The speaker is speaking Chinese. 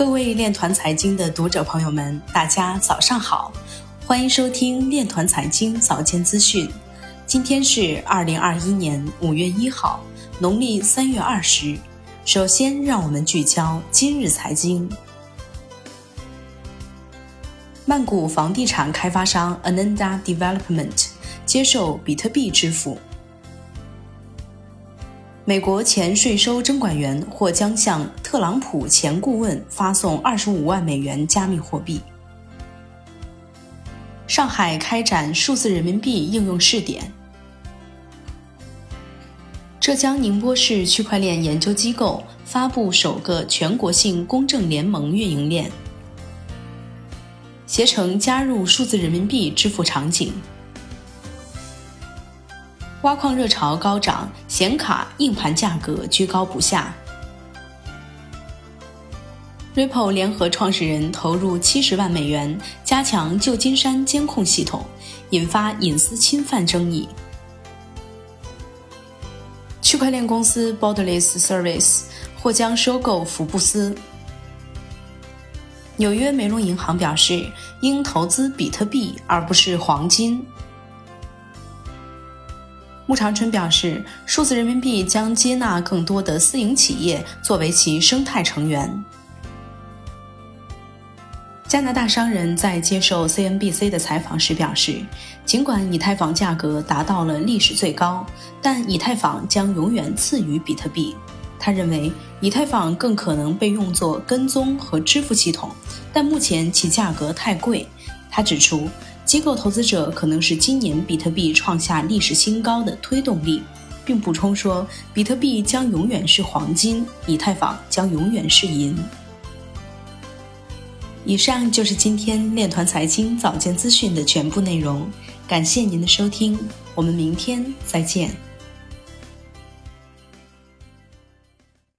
各位链团财经的读者朋友们，大家早上好，欢迎收听链团财经早间资讯。今天是二零二一年五月一号，农历三月二十。首先，让我们聚焦今日财经。曼谷房地产开发商 Ananda Development 接受比特币支付。美国前税收征管员或将向特朗普前顾问发送二十五万美元加密货币。上海开展数字人民币应用试点。浙江宁波市区块链研究机构发布首个全国性公证联盟运营链。携程加入数字人民币支付场景。挖矿热潮高涨，显卡硬盘价格居高不下。Ripple 联合创始人投入七十万美元加强旧金山监控系统，引发隐私侵犯争议。区块链公司 Borderless Service 或将收购福布斯。纽约梅隆银行表示，应投资比特币而不是黄金。穆长春表示，数字人民币将接纳更多的私营企业作为其生态成员。加拿大商人在接受 CNBC 的采访时表示，尽管以太坊价格达到了历史最高，但以太坊将永远次于比特币。他认为，以太坊更可能被用作跟踪和支付系统，但目前其价格太贵。他指出。机构投资者可能是今年比特币创下历史新高的推动力，并补充说，比特币将永远是黄金，以太坊将永远是银。以上就是今天链团财经早间资讯的全部内容，感谢您的收听，我们明天再见。